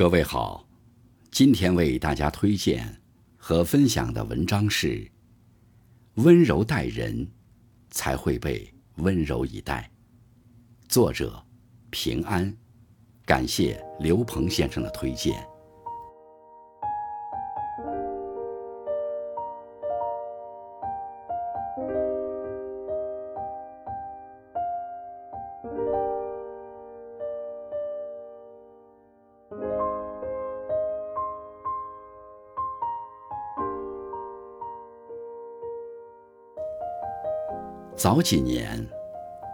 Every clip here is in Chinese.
各位好，今天为大家推荐和分享的文章是：温柔待人，才会被温柔以待。作者：平安，感谢刘鹏先生的推荐。早几年，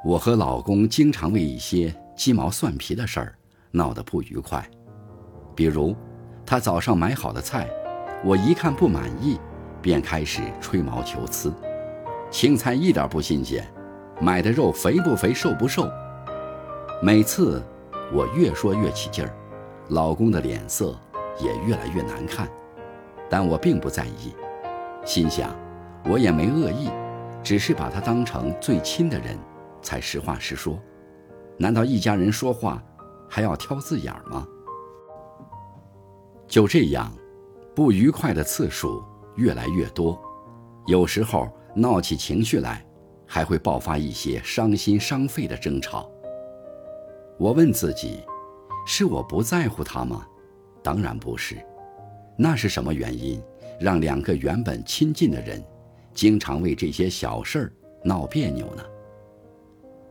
我和老公经常为一些鸡毛蒜皮的事儿闹得不愉快。比如，他早上买好的菜，我一看不满意，便开始吹毛求疵。青菜一点不新鲜，买的肉肥不肥、瘦不瘦。每次我越说越起劲儿，老公的脸色也越来越难看。但我并不在意，心想我也没恶意。只是把他当成最亲的人，才实话实说。难道一家人说话还要挑字眼儿吗？就这样，不愉快的次数越来越多，有时候闹起情绪来，还会爆发一些伤心伤肺的争吵。我问自己：是我不在乎他吗？当然不是。那是什么原因让两个原本亲近的人？经常为这些小事儿闹别扭呢。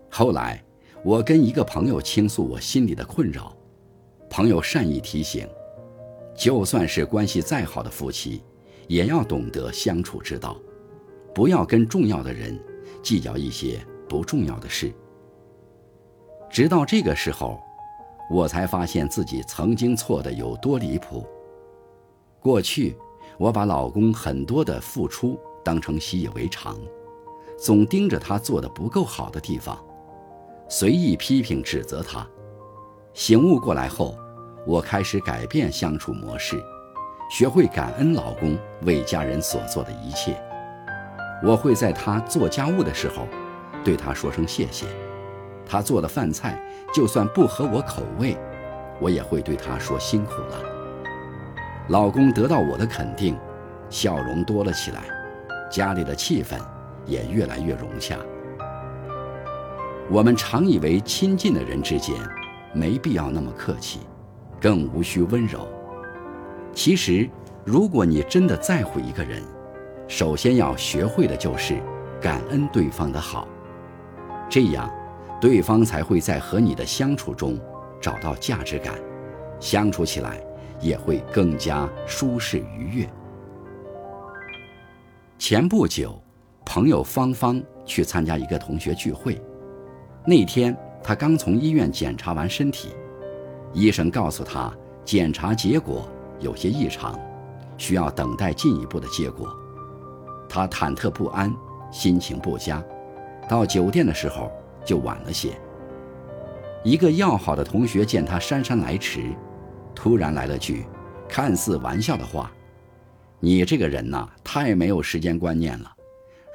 后来，我跟一个朋友倾诉我心里的困扰，朋友善意提醒，就算是关系再好的夫妻，也要懂得相处之道，不要跟重要的人计较一些不重要的事。直到这个时候，我才发现自己曾经错的有多离谱。过去，我把老公很多的付出。当成习以为常，总盯着他做的不够好的地方，随意批评指责他。醒悟过来后，我开始改变相处模式，学会感恩老公为家人所做的一切。我会在他做家务的时候，对他说声谢谢。他做的饭菜就算不合我口味，我也会对他说辛苦了。老公得到我的肯定，笑容多了起来。家里的气氛也越来越融洽。我们常以为亲近的人之间没必要那么客气，更无需温柔。其实，如果你真的在乎一个人，首先要学会的就是感恩对方的好，这样，对方才会在和你的相处中找到价值感，相处起来也会更加舒适愉悦。前不久，朋友芳芳去参加一个同学聚会。那天她刚从医院检查完身体，医生告诉她检查结果有些异常，需要等待进一步的结果。她忐忑不安，心情不佳，到酒店的时候就晚了些。一个要好的同学见她姗姗来迟，突然来了句看似玩笑的话。你这个人呐，太没有时间观念了。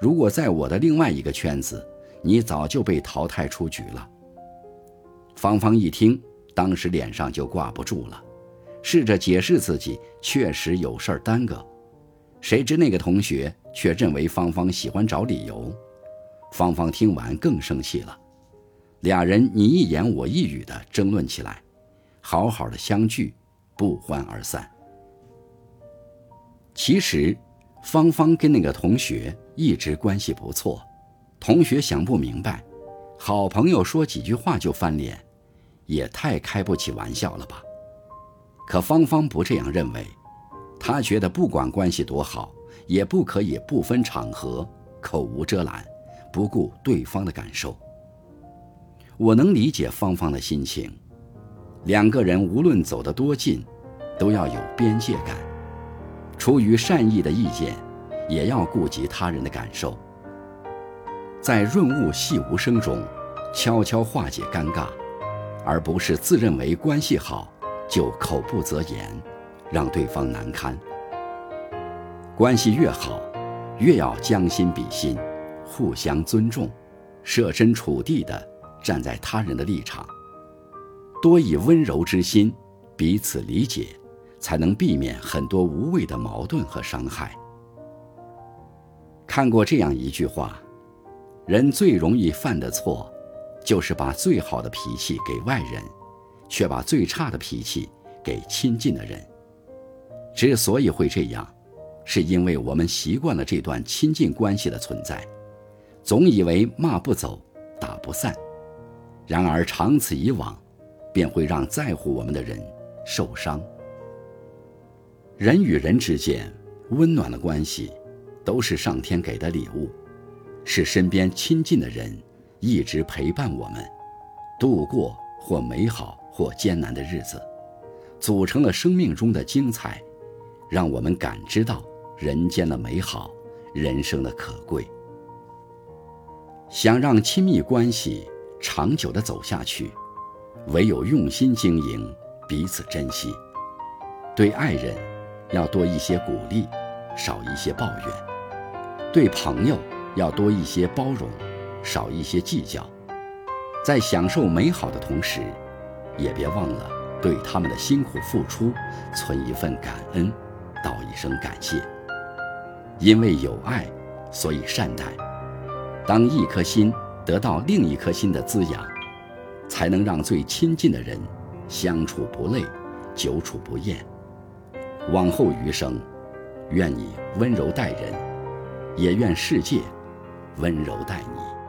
如果在我的另外一个圈子，你早就被淘汰出局了。芳芳一听，当时脸上就挂不住了，试着解释自己确实有事儿耽搁。谁知那个同学却认为芳芳喜欢找理由。芳芳听完更生气了，俩人你一言我一语的争论起来，好好的相聚，不欢而散。其实，芳芳跟那个同学一直关系不错。同学想不明白，好朋友说几句话就翻脸，也太开不起玩笑了吧？可芳芳不这样认为，她觉得不管关系多好，也不可以不分场合、口无遮拦，不顾对方的感受。我能理解芳芳的心情，两个人无论走得多近，都要有边界感。出于善意的意见，也要顾及他人的感受，在润物细无声中，悄悄化解尴尬，而不是自认为关系好就口不择言，让对方难堪。关系越好，越要将心比心，互相尊重，设身处地的站在他人的立场，多以温柔之心彼此理解，才能避免很多无谓的矛盾和伤害。看过这样一句话：人最容易犯的错，就是把最好的脾气给外人，却把最差的脾气给亲近的人。之所以会这样，是因为我们习惯了这段亲近关系的存在，总以为骂不走，打不散。然而长此以往，便会让在乎我们的人受伤。人与人之间温暖的关系。都是上天给的礼物，是身边亲近的人一直陪伴我们，度过或美好或艰难的日子，组成了生命中的精彩，让我们感知到人间的美好，人生的可贵。想让亲密关系长久的走下去，唯有用心经营，彼此珍惜。对爱人，要多一些鼓励，少一些抱怨。对朋友要多一些包容，少一些计较，在享受美好的同时，也别忘了对他们的辛苦付出存一份感恩，道一声感谢。因为有爱，所以善待。当一颗心得到另一颗心的滋养，才能让最亲近的人相处不累，久处不厌。往后余生，愿你温柔待人。也愿世界温柔待你。